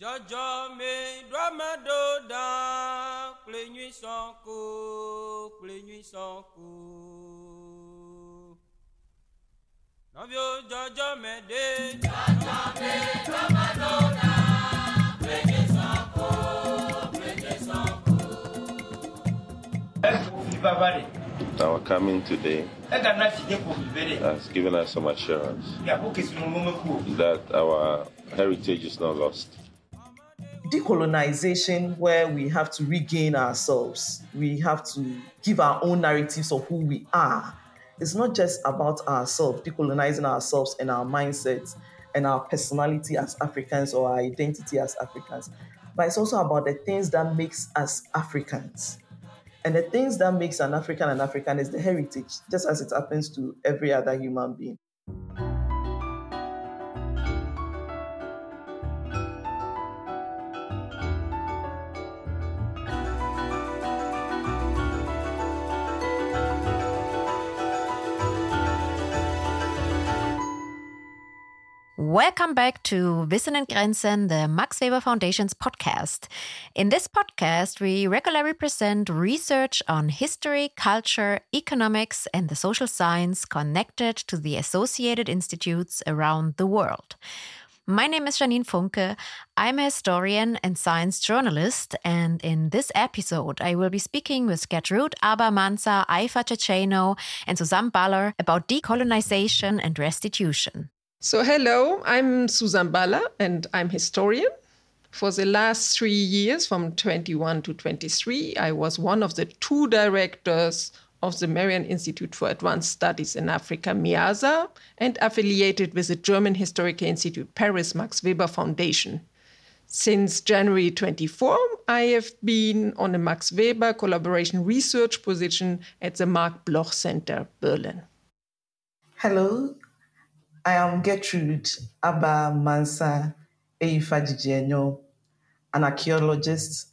Jọjọ mi dọ́mọdó dán kple nyui sàn kó kple nyui sàn kó. Nọviwo jọjọ mẹ dé. Jọjọ mi dọ́mọdó dán kple nyui sàn kó kple nyui sàn kó. Our coming today has given us some assurance that our heritage is not lost. Decolonization where we have to regain ourselves. We have to give our own narratives of who we are. It's not just about ourselves, decolonizing ourselves and our mindsets and our personality as Africans or our identity as Africans, but it's also about the things that makes us Africans. And the things that makes an African an African is the heritage, just as it happens to every other human being. Welcome back to Wissen Entgrenzen, the Max Weber Foundation's podcast. In this podcast, we regularly present research on history, culture, economics, and the social science connected to the associated institutes around the world. My name is Janine Funke. I'm a historian and science journalist, and in this episode, I will be speaking with Gertrude Aba Mansah, Aifa Ceceno, and Susann Baller about decolonization and restitution. So, hello, I'm Susann Baller and I'm historian. For the last three years, from 21 to 23, I was one of the two directors of the Merian Institute for Advanced Studies in Africa, MIASA, and affiliated with the German Historical Institute Paris Max Weber Foundation. Since January 24, I have been on a Max Weber collaboration research position at the Marc Bloch Center, Berlin. Hello, I am Gertrude Aba Mansah Eyifa-Dzidzienyo, an archaeologist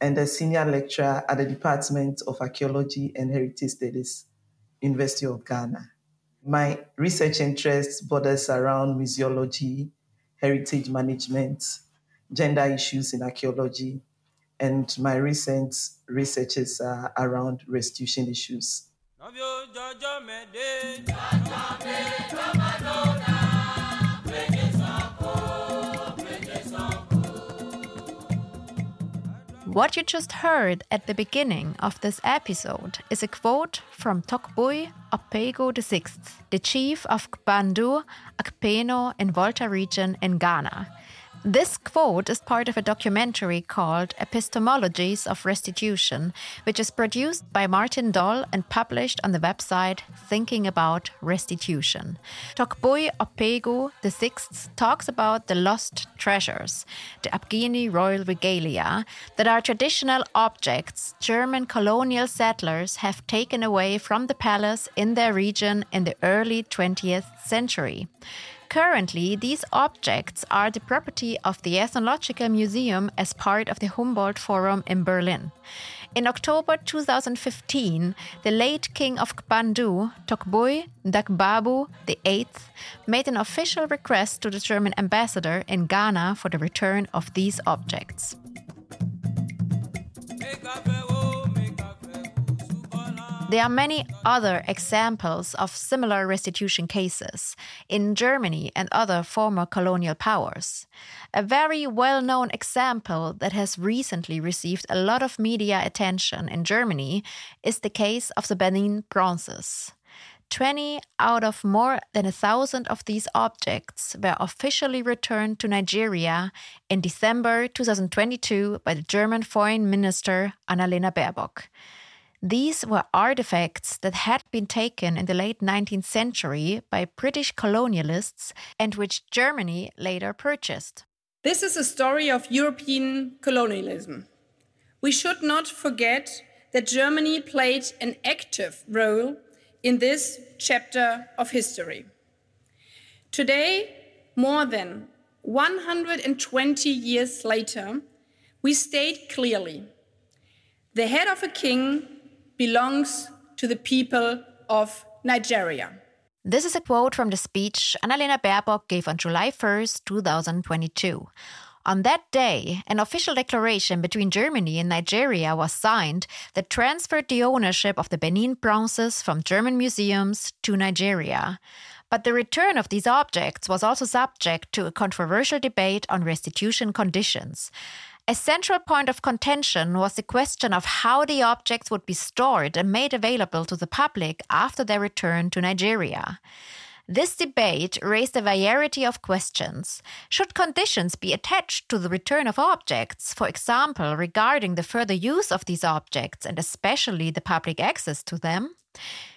and a senior lecturer at the Department of Archaeology and Heritage Studies, University of Ghana. My research interests borders around museology, heritage management, gender issues in archaeology, and my recent researches are around restitution issues. What you just heard at the beginning of this episode is a quote from Togbui Opego VI, the chief of Kpandu, Akpini, and Volta region in Ghana. This quote is part of a documentary called Epistemologies of Restitution, which is produced by Martin Doll and published on the website Thinking About Restitution. Togbui Opegu VI talks about the lost treasures, the Akpini royal regalia, that are traditional objects German colonial settlers have taken away from the palace in their region in the early 20th century. Currently, these objects are the property of the Ethnological Museum as part of the Humboldt Forum in Berlin. In October 2015, the late king of Kpandu, Togbui Ndakbabu VIII, made an official request to the German ambassador in Ghana for the return of these objects. There are many other examples of similar restitution cases in Germany and other former colonial powers. A very well known example that has recently received a lot of media attention in Germany is the case of the Benin bronzes. 20 out of more than a thousand of these objects were officially returned to Nigeria in December 2022 by the German Foreign Minister Annalena Baerbock. These were artifacts that had been taken in the late 19th century by British colonialists and which Germany later purchased. This is a story of European colonialism. We should not forget that Germany played an active role in this chapter of history. Today, more than 120 years later, we state clearly the head of a king belongs to the people of Nigeria. This is a quote from the speech Annalena Baerbock gave on July 1st, 2022. On that day, an official declaration between Germany and Nigeria was signed that transferred the ownership of the Benin bronzes from German museums to Nigeria. But the return of these objects was also subject to a controversial debate on restitution conditions. A central point of contention was the question of how the objects would be stored and made available to the public after their return to Nigeria. This debate raised a variety of questions. Should conditions be attached to the return of objects, for example, regarding the further use of these objects and especially the public access to them?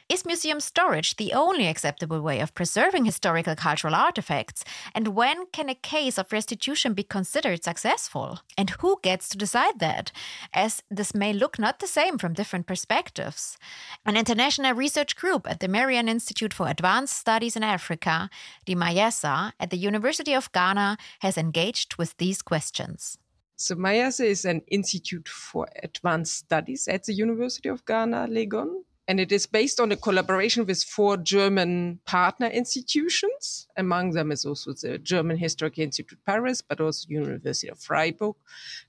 Is museum storage the only acceptable way of preserving historical cultural artifacts? And when can a case of restitution be considered successful? And who gets to decide that? As this may look not the same from different perspectives. An international research group at the Merian Institute for Advanced Studies in Africa, the MIASA, at the University of Ghana, has engaged with these questions. So MIASA is an institute for advanced studies at the University of Ghana, Legon and it is based on a collaboration with four German partner institutions. Among them is also the German Historical Institute Paris, but also University of Freiburg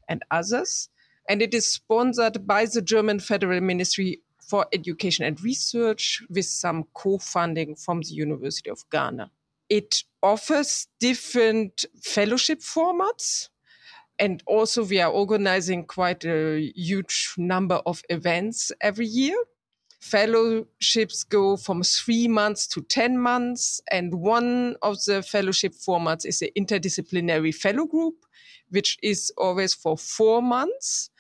and others. And it is sponsored by the German Federal Ministry for Education and Research with some co-funding from the University of Ghana. It offers different fellowship formats and also we are organizing quite a huge number of events every year fellowships go from three months to 10 months. And one of the fellowship formats is the interdisciplinary fellow group, which is always for four months.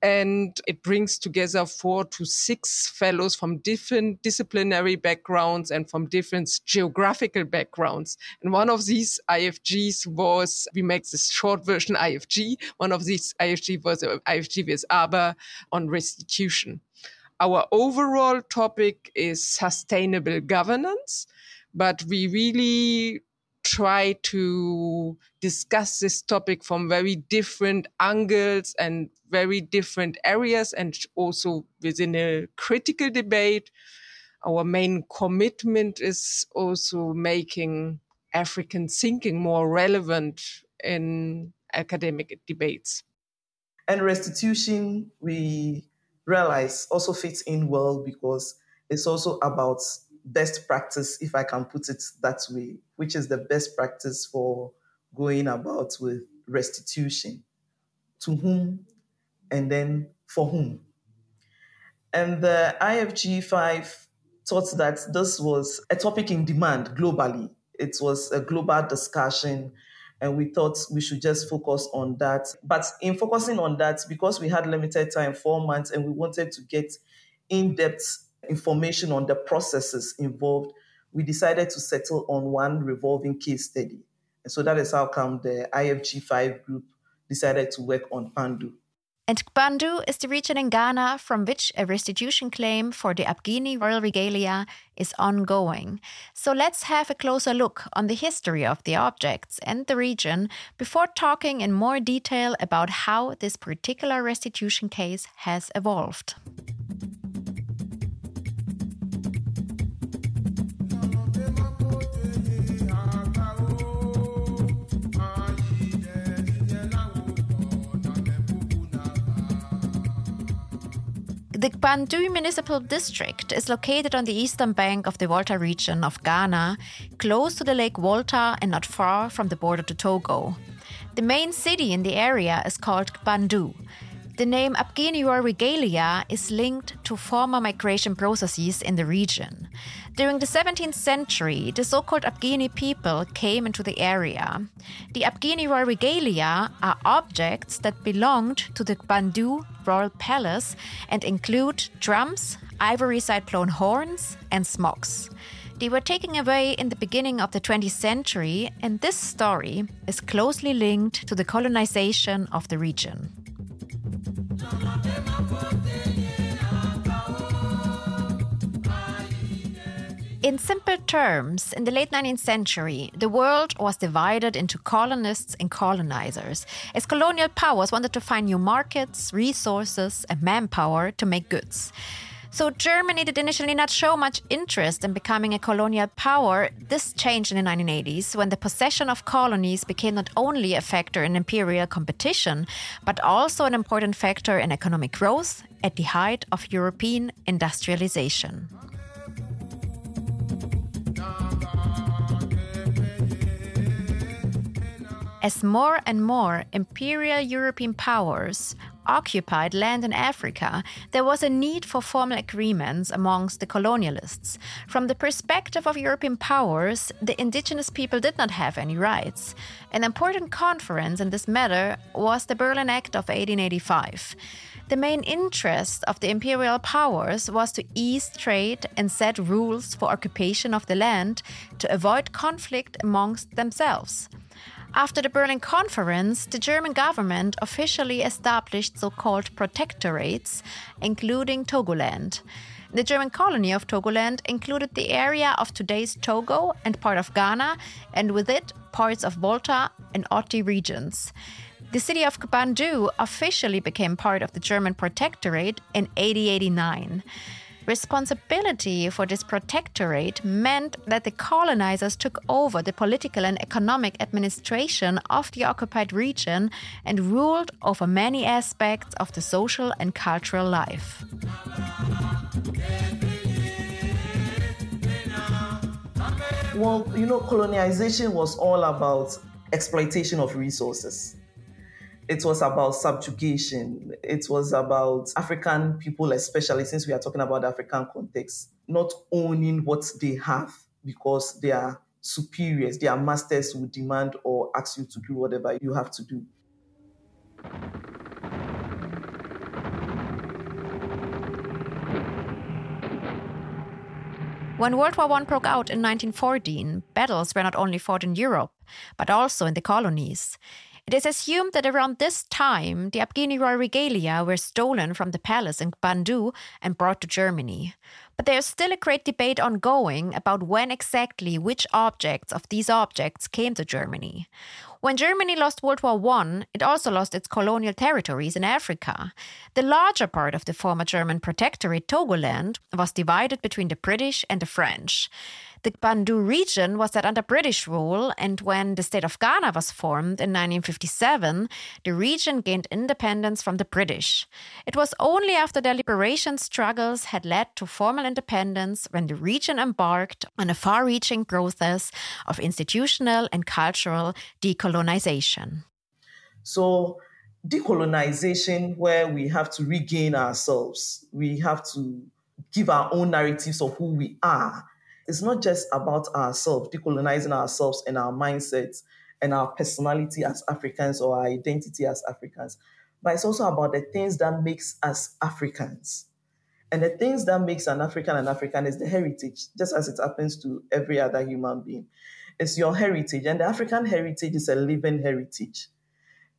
And it brings together four to six fellows from different disciplinary backgrounds and from different geographical backgrounds. And one of these IFGs was, we make this short version IFG. One of these IFG was uh, IFG with Aba on restitution. Our overall topic is sustainable governance, but we really try to discuss this topic from very different angles and very different areas and also within a critical debate. Our main commitment is also making African thinking more relevant in academic debates. And restitution, we realize also fits in well because it's also about best practice, if I can put it that way, which is the best practice for going about with restitution. To whom and then for whom. And the IFG 5 thought that this was a topic in demand globally. It was a global discussion and we thought we should just focus on that. But in focusing on that, because we had limited time, four months, and we wanted to get in depth information on the processes involved, we decided to settle on one revolving case study. And so that is how come the IFG5 group decided to work on Kpandu. And Kpandu is the region in Ghana from which a restitution claim for the Akpini royal regalia is ongoing. So let's have a closer look on the history of the objects and the region before talking in more detail about how this particular restitution case has evolved. The Kpandu Municipal District is located on the eastern bank of the Volta region of Ghana, close to the Lake Volta and not far from the border to Togo. The main city in the area is called Kpandu. The name Akpini regalia is linked to former migration processes in the region. During the 17th century, the so called Akpini people came into the area. The Akpini regalia are objects that belonged to the Kpandu royal palace and include drums, ivory side blown horns, and smocks. They were taken away in the beginning of the 20th century, and this story is closely linked to the colonization of the region. In simple terms, in the late 19th century, the world was divided into colonists and colonizers, as colonial powers wanted to find new markets, resources, and manpower to make goods. So Germany did initially not show much interest in becoming a colonial power. This changed in the 1980s when the possession of colonies became not only a factor in imperial competition, but also an important factor in economic growth at the height of European industrialization. As more and more imperial European powers occupied land in Africa, there was a need for formal agreements amongst the colonialists. From the perspective of European powers, the indigenous people did not have any rights. An important conference in this matter was the Berlin Act of 1885. The main interest of the imperial powers was to ease trade and set rules for occupation of the land to avoid conflict amongst themselves. After the Berlin Conference, the German government officially established so called protectorates, including Togoland. The German colony of Togoland included the area of today's Togo and part of Ghana, and with it, parts of Volta and Oti regions. The city of Kpandu officially became part of the German protectorate in 1889. Responsibility for this protectorate meant that the colonizers took over the political and economic administration of the occupied region and ruled over many aspects of the social and cultural life. Well, you know, colonization was all about exploitation of resources. It was about subjugation. It was about African people, especially since we are talking about African context, not owning what they have because they are superiors, their masters will demand or ask you to do whatever you have to do. When World War I broke out in 1914, battles were not only fought in Europe, but also in the colonies. It is assumed that around this time, the Akpini royal regalia were stolen from the palace in Kpandu and brought to Germany. But there is still a great debate ongoing about when exactly which objects of these objects came to Germany. When Germany lost World War I, it also lost its colonial territories in Africa. The larger part of the former German protectorate, Togoland, was divided between the British and the French. The Kpandu region was set under British rule, and when the state of Ghana was formed in 1957, the region gained independence from the British. It was only after their liberation struggles had led to formal independence when the region embarked on a far reaching process of institutional and cultural decolonization. So, decolonization, where we have to regain ourselves, we have to give our own narratives of who we are it's not just about ourselves, decolonizing ourselves and our mindsets and our personality as Africans or our identity as Africans, but it's also about the things that makes us Africans. And the things that makes an African an African is the heritage, just as it happens to every other human being. It's your heritage, and the African heritage is a living heritage.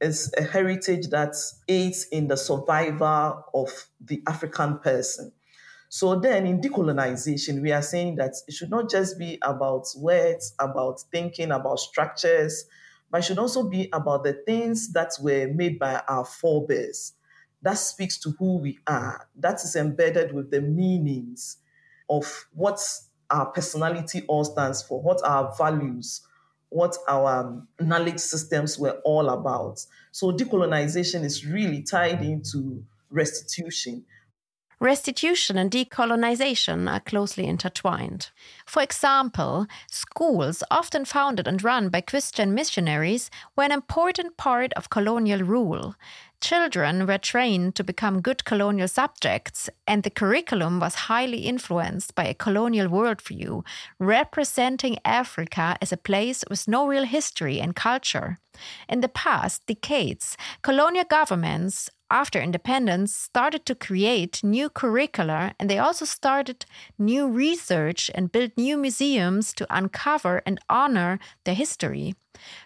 It's a heritage that aids in the survival of the African person. So then in decolonization, we are saying that it should not just be about words, about thinking, about structures, but it should also be about the things that were made by our forebears. That speaks to who we are. That is embedded with the meanings of what our personality all stands for, what our values, what our um, knowledge systems were all about. So decolonization is really tied into restitution Restitution and decolonization are closely intertwined. For example, schools, often founded and run by Christian missionaries, were an important part of colonial rule. Children were trained to become good colonial subjects, and the curriculum was highly influenced by a colonial worldview, representing Africa as a place with no real history and culture. In the past decades, colonial governments after independence started to create new curricula and they also started new research and built new museums to uncover and honor their history.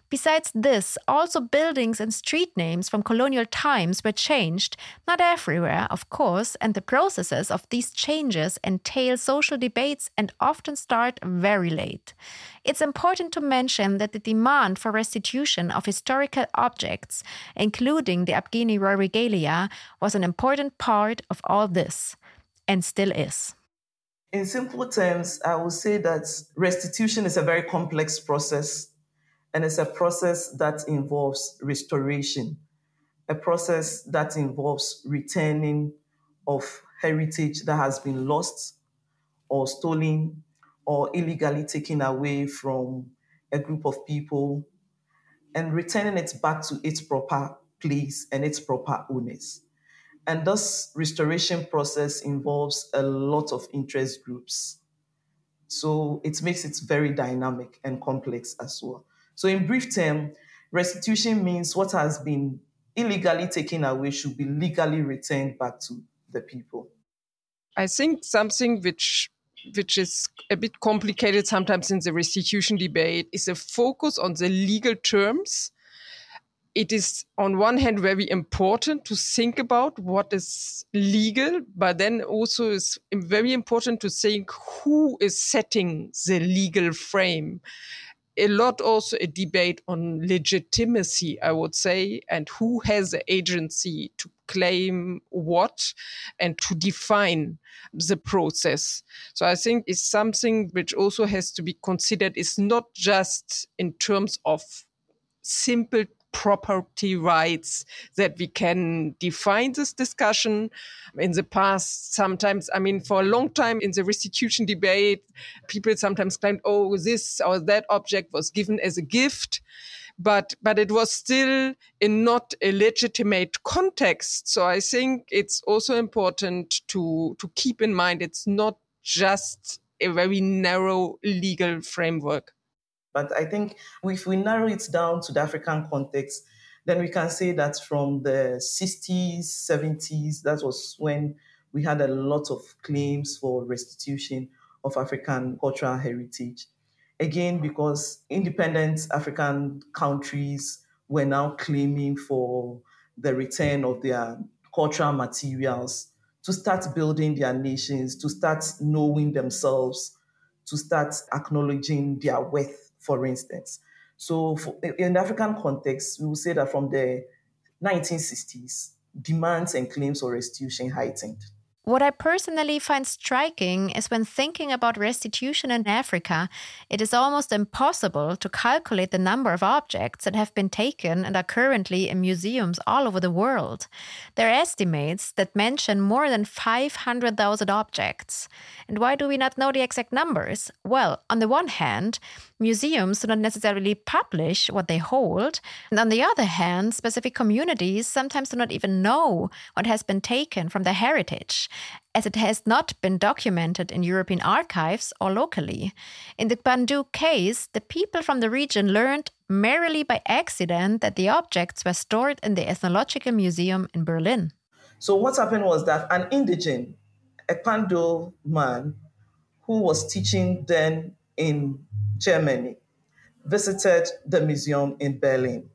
Besides this, also buildings and street names from colonial times were changed, not everywhere, of course, and the processes of these changes entail social debates and often start very late. It's important to mention that the demand for restitution of historical objects, including the Akpini Royal Regalia, was an important part of all this. and still is. In simple terms, I would say that restitution is a very complex process and it's a process that involves restoration, a process that involves returning of heritage that has been lost or stolen or illegally taken away from a group of people and returning it back to its proper place and its proper owners. And this restoration process involves a lot of interest groups. So it makes it very dynamic and complex as well. So, in brief term, restitution means what has been illegally taken away should be legally returned back to the people. I think something which which is a bit complicated sometimes in the restitution debate is a focus on the legal terms it is on one hand very important to think about what is legal, but then also is very important to think who is setting the legal frame. A lot also a debate on legitimacy, I would say, and who has the agency to claim what and to define the process. So I think it's something which also has to be considered. It's not just in terms of simple property rights that we can define this discussion. In the past, sometimes, I mean, for a long time in the restitution debate, people sometimes claimed, oh, this or that object was given as a gift but but it was still in not a legitimate context so i think it's also important to to keep in mind it's not just a very narrow legal framework but I think if we narrow it down to the African context, then we can say that from the 60s, 70s, that was when we had a lot of claims for restitution of African cultural heritage. Again, because independent African countries were now claiming for the return of their cultural materials to start building their nations, to start knowing themselves, to start acknowledging their worth for instance. So, for, in the African context, we will say that from the 1960s, demands and claims for restitution heightened. What I personally find striking is when thinking about restitution in Africa, it is almost impossible to calculate the number of objects that have been taken and are currently in museums all over the world. There are estimates that mention more than 500,000 objects. And why do we not know the exact numbers? Well, on the one hand, museums do not necessarily publish what they hold. And on the other hand, specific communities sometimes do not even know what has been taken from their heritage, as it has not been documented in European archives or locally. In the Kpandu case, the people from the region learned merely by accident that the objects were stored in the Ethnological Museum in Berlin. So, what happened was that an indigene, a man, who was teaching then in Germany, visited the museum in Berlin,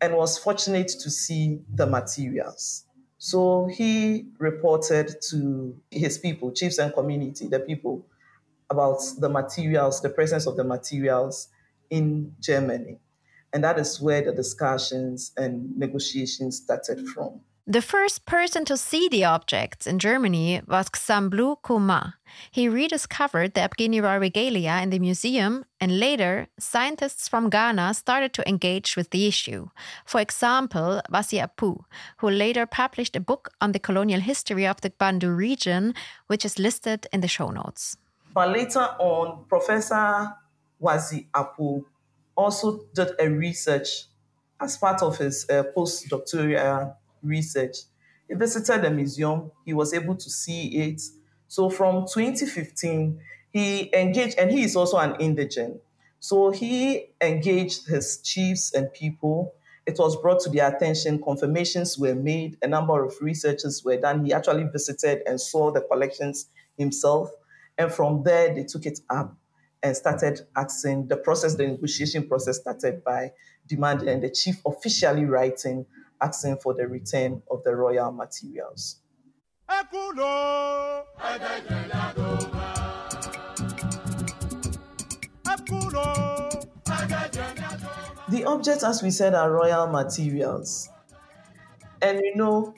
and was fortunate to see the materials. So he reported to his people, chiefs and community, the people, about the materials, the presence of the materials in Germany. And that is where the discussions and negotiations started from. The first person to see the objects in Germany was Xamblu Kuma. He rediscovered the Abgenira regalia in the museum, and later, scientists from Ghana started to engage with the issue. For example, Wazi Apoh, who later published a book on the colonial history of the Kpandu region, which is listed in the show notes. But later on, Professor Wazi Apoh also did a research as part of his uh, postdoctoral research. He visited the museum, he was able to see it. So from 2015, he engaged, and he is also an indigene. So he engaged his chiefs and people. It was brought to their attention, confirmations were made, a number of researches were done. He actually visited and saw the collections himself. And from there, they took it up and started asking the process, the negotiation process started by demanding and the chief officially writing asking for the return of the royal materials. The objects, as we said, are royal materials. And you know,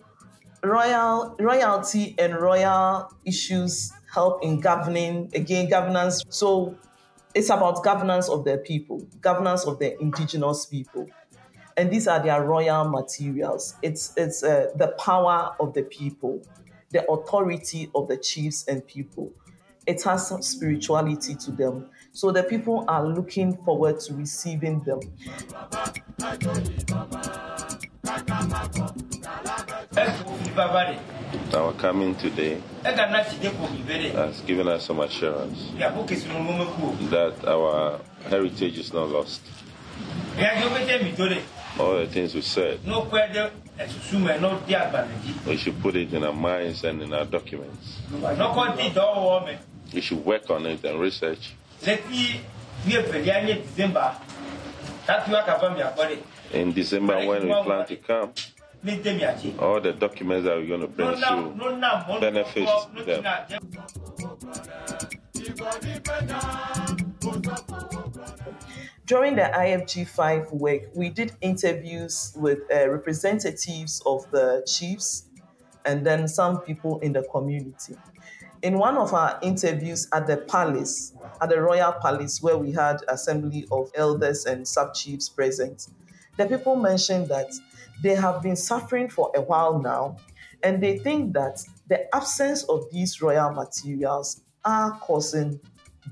royal royalty and royal issues help in governing again governance. So it's about governance of their people, governance of the indigenous people. And these are their royal materials. It's, it's uh, the power of the people, the authority of the chiefs and people. It has some spirituality to them. So the people are looking forward to receiving them. Our coming today has given us some assurance that our heritage is not lost. All the things we said, we should put it in our minds and in our documents. We should work on it and research. In December, when we plan to come, all the documents that we're going to bring you benefits them. During the IFG5 work, we did interviews with uh, representatives of the chiefs and then some people in the community. In one of our interviews at the palace, at the royal palace, where we had assembly of elders and sub chiefs present, the people mentioned that they have been suffering for a while now, and they think that the absence of these royal materials are causing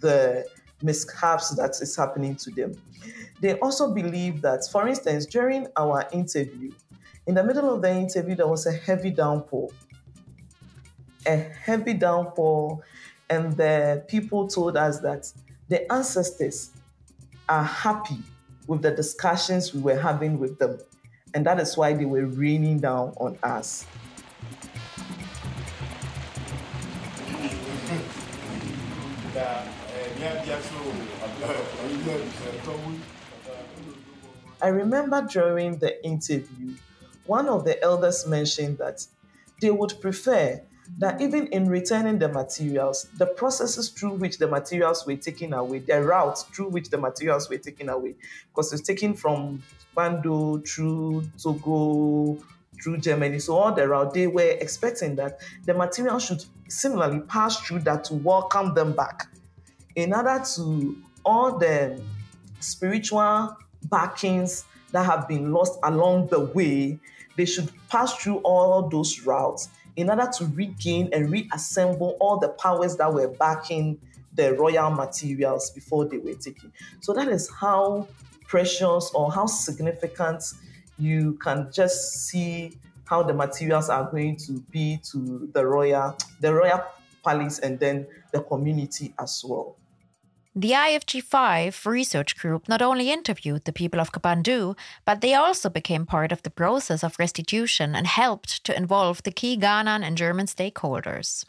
the mishaps that is happening to them. They also believe that, for instance, during our interview, in the middle of the interview, there was a heavy downpour. A heavy downpour, and the people told us that the ancestors are happy with the discussions we were having with them. And that is why they were raining down on us. I remember during the interview, one of the elders mentioned that they would prefer that even in returning the materials, the processes through which the materials were taken away, the routes through which the materials were taken away, because it's taken from Kpandu through Togo, through Germany, so all the route, they were expecting that the material should similarly pass through that to welcome them back. In order to all the spiritual backings that have been lost along the way, they should pass through all those routes in order to regain and reassemble all the powers that were backing the royal materials before they were taken. So that is how precious or how significant you can just see how the materials are going to be to the royal the royal palace and then the community as well. The IFG5 research group not only interviewed the people of Kpandu, but they also became part of the process of restitution and helped to involve the key Ghanan and German stakeholders.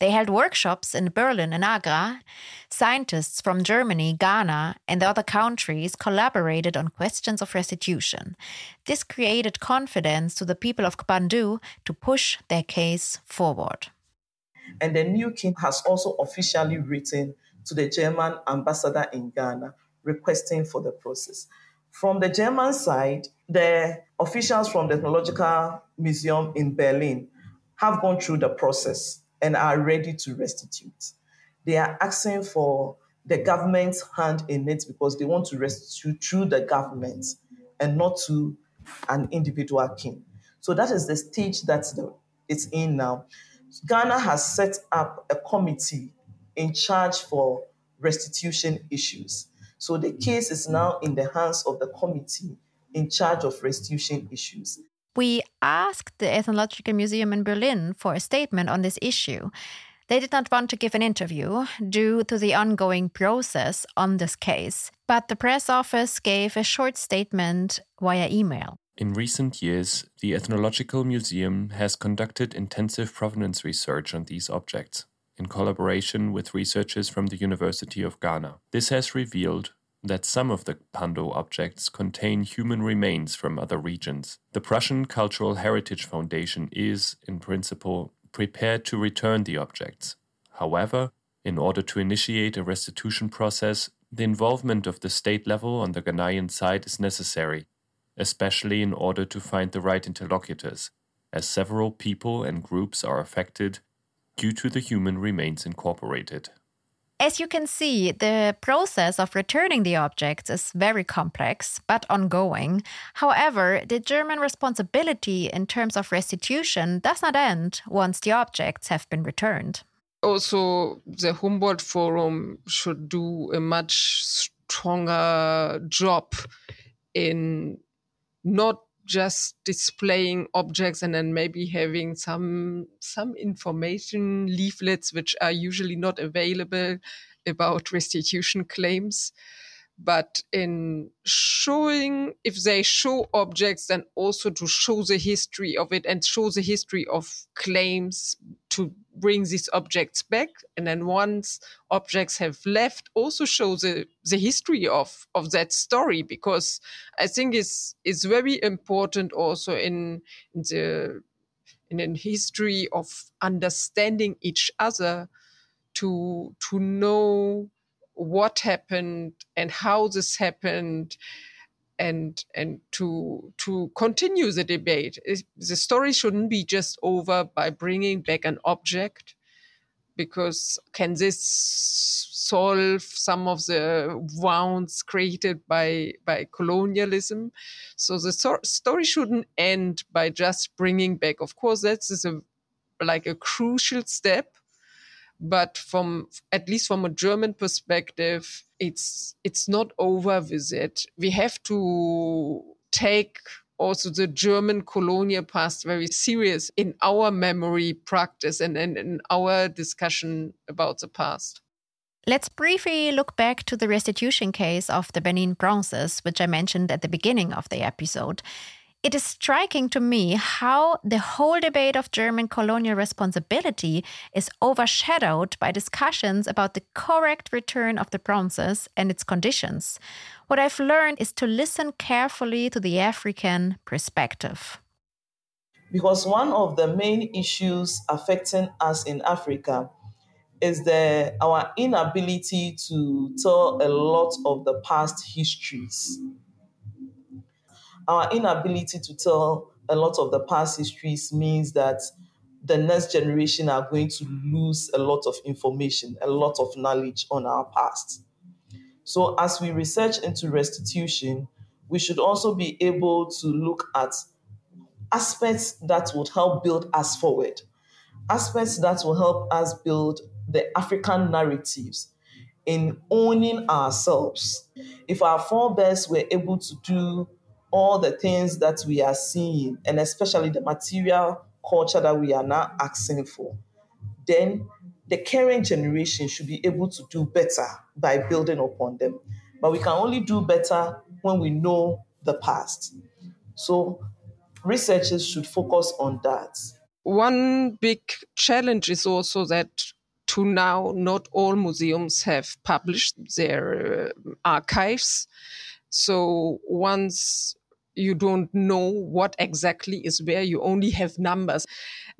They held workshops in Berlin and Accra. Scientists from Germany, Ghana, and other countries collaborated on questions of restitution. This created confidence to the people of Kpandu to push their case forward. And the new king has also officially written to the German ambassador in Ghana requesting for the process. From the German side, the officials from the Ethnological Museum in Berlin have gone through the process and are ready to restitute. They are asking for the government's hand in it because they want to restitute through the government and not to an individual king. So that is the stage that it's in now. Ghana has set up a committee in charge for restitution issues. So the case is now in the hands of the committee in charge of restitution issues. We asked the Ethnological Museum in Berlin for a statement on this issue. They did not want to give an interview due to the ongoing process on this case, but the press office gave a short statement via email. In recent years, the Ethnological Museum has conducted intensive provenance research on these objects in collaboration with researchers from the University of Ghana. This has revealed that some of the Kpandu objects contain human remains from other regions. The Prussian Cultural Heritage Foundation is, in principle, prepared to return the objects. However, in order to initiate a restitution process, the involvement of the state level on the Ghanaian side is necessary, especially in order to find the right interlocutors. as several people and groups are affected due to the human remains incorporated. As you can see, the process of returning the objects is very complex but ongoing. However, the German responsibility in terms of restitution does not end once the objects have been returned. Also, the Humboldt Forum should do a much stronger job in not just displaying objects and then maybe having some some information leaflets which are usually not available about restitution claims but in showing if they show objects then also to show the history of it and show the history of claims to bring these objects back. And then once objects have left also show the the history of of that story because i think it's it's very important also in, in the in a history of understanding each other to to know what happened and how this happened and and to to continue the debate. The story shouldn't be just over by bringing back an object because can this solve some of the wounds created by by colonialism? So the so- story shouldn't end by just bringing back. Of course that's a like a crucial step but from at least from a German perspective, it's it's not over with it. We have to take also the German colonial past very serious in our memory practice and, and in our discussion about the past. Let's briefly look back to the restitution case of the Benin bronzes, which I mentioned at the beginning of the episode. It is striking to me how the whole debate of German colonial responsibility is overshadowed by discussions about the correct return of the bronzes and its conditions. What I've learned is to listen carefully to the African perspective. Because one of the main issues affecting us in Africa is the our inability to tell a lot of the past histories our inability to tell a lot of the past histories means that the next generation are going to lose a lot of information, a lot of knowledge on our past. So, as we research into restitution, we should also be able to look at aspects that would help build us forward, aspects that will help us build the African narratives in owning ourselves. If our forebears were able to do all the things that we are seeing, and especially the material culture that we are now asking for, then the current generation should be able to do better by building upon them. But we can only do better when we know the past. So researchers should focus on that. One big challenge is also that to now not all museums have published their uh, archives. So once you don't know what exactly is where, you only have numbers.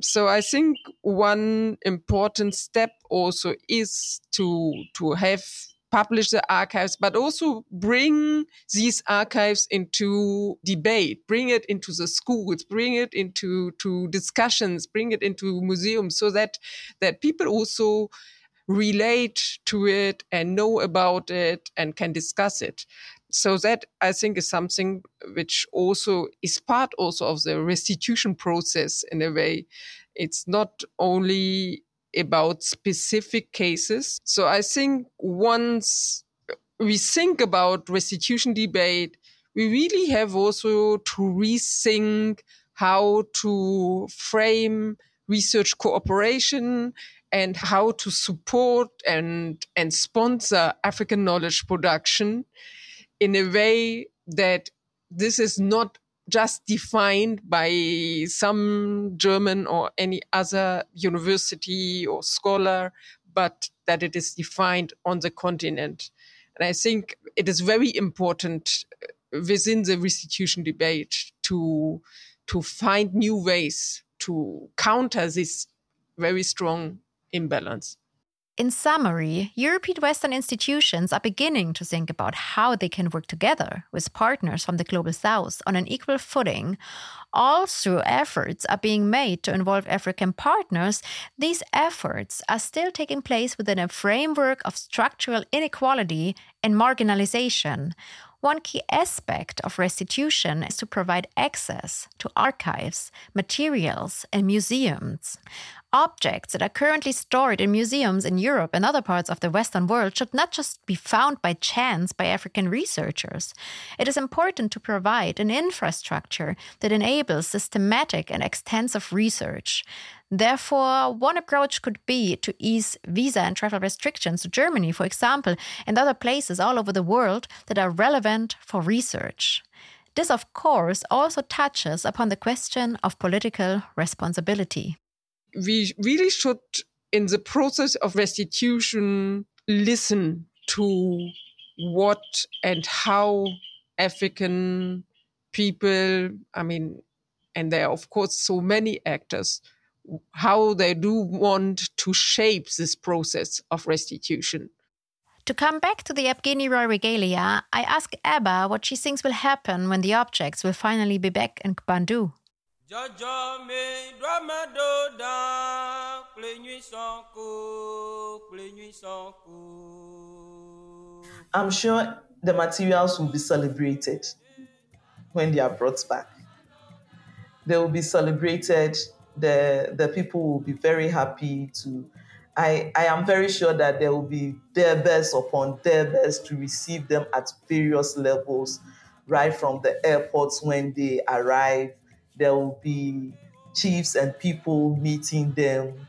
So I think one important step also is to to have publish the archives, but also bring these archives into debate, bring it into the schools, bring it into to discussions, bring it into museums, so that that people also relate to it and know about it and can discuss it so that i think is something which also is part also of the restitution process in a way. It's not only about specific cases. So i think once we think about restitution debate we really have also to rethink how to frame research cooperation and how to support and and sponsor african knowledge production in a way that this is not just defined by some German or any other university or scholar, but that it is defined on the continent. And I think it is very important uh, within the restitution debate to, to find new ways to counter this very strong imbalance. In summary, European Western institutions are beginning to think about how they can work together with partners from the global south on an equal footing. Also, efforts are being made to involve African partners. These efforts are still taking place within a framework of structural inequality and marginalization. One key aspect of restitution is to provide access to archives, materials, and museums. Objects that are currently stored in museums in Europe and other parts of the Western world should not just be found by chance by African researchers. It is important to provide an infrastructure that enables systematic and extensive research. Therefore, one approach could be to ease visa and travel restrictions to Germany, for example, and other places all over the world that are relevant for research. This, of course, also touches upon the question of political responsibility we really should, in the process of restitution, listen to what and how African people, I mean, and there are, of course, so many actors, how they do want to shape this process of restitution. To come back to the Akpini royal regalia, I ask Aba what she thinks will happen when the objects will finally be back in Kpandu. Plénuit sanko. I'm sure the materials will be celebrated when they are brought back. They will be celebrated. The the people will be very happy to. I, I am very sure that there will be their best upon their best to receive them at various levels, right from the airports when they arrive there will be chiefs and people meeting them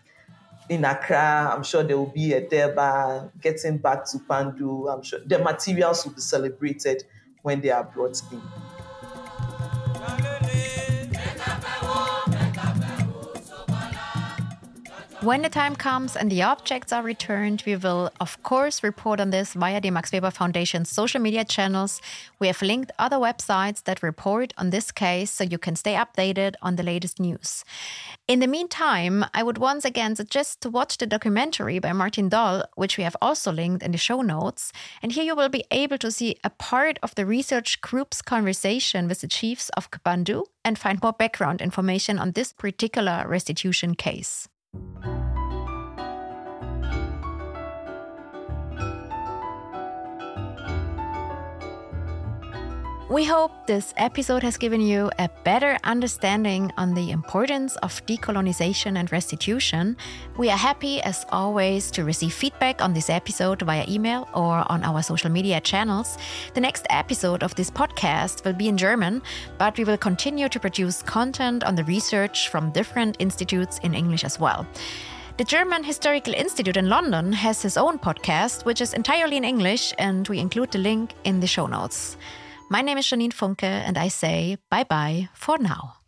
in Accra. I'm sure there will be a Deba getting back to Kpandu. I'm sure the materials will be celebrated when they are brought in. When the time comes and the objects are returned, we will, of course, report on this via the Max Weber Foundation's social media channels. We have linked other websites that report on this case so you can stay updated on the latest news. In the meantime, I would once again suggest to watch the documentary by Martin Doll, which we have also linked in the show notes. And here you will be able to see a part of the research group's conversation with the chiefs of Kpandu and find more background information on this particular restitution case. Thank you. We hope this episode has given you a better understanding on the importance of decolonization and restitution. We are happy, as always, to receive feedback on this episode via email or on our social media channels. The next episode of this podcast will be in German, but we will continue to produce content on the research from different institutes in English as well. The German Historical Institute in London has his own podcast, which is entirely in English, and we include the link in the show notes. My name is Janine Funke, and I say bye bye for now.